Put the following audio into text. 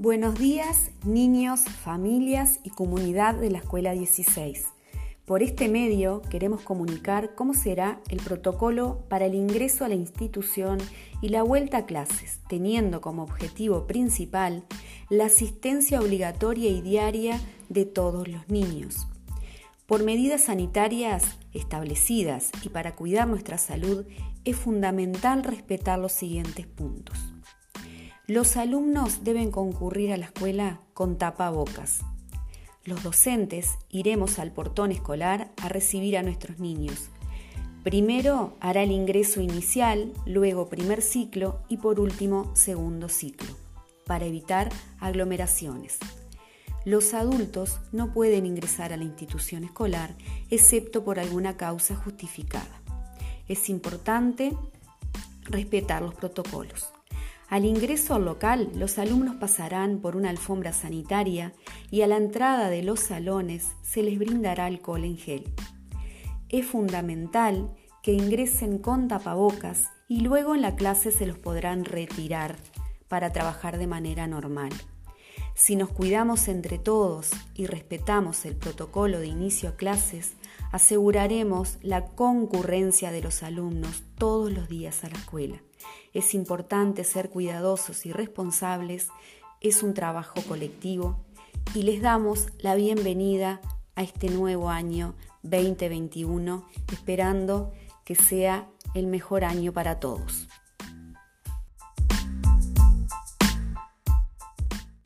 Buenos días, niños, familias y comunidad de la Escuela 16. Por este medio queremos comunicar cómo será el protocolo para el ingreso a la institución y la vuelta a clases, teniendo como objetivo principal la asistencia obligatoria y diaria de todos los niños. Por medidas sanitarias establecidas y para cuidar nuestra salud, es fundamental respetar los siguientes puntos. Los alumnos deben concurrir a la escuela con tapabocas. Los docentes iremos al portón escolar a recibir a nuestros niños. Primero hará el ingreso inicial, luego primer ciclo y por último segundo ciclo, para evitar aglomeraciones. Los adultos no pueden ingresar a la institución escolar excepto por alguna causa justificada. Es importante respetar los protocolos. Al ingreso al local, los alumnos pasarán por una alfombra sanitaria y a la entrada de los salones se les brindará alcohol en gel. Es fundamental que ingresen con tapabocas y luego en la clase se los podrán retirar para trabajar de manera normal. Si nos cuidamos entre todos y respetamos el protocolo de inicio a clases, aseguraremos la concurrencia de los alumnos todos los días a la escuela. Es importante ser cuidadosos y responsables, es un trabajo colectivo y les damos la bienvenida a este nuevo año 2021, esperando que sea el mejor año para todos.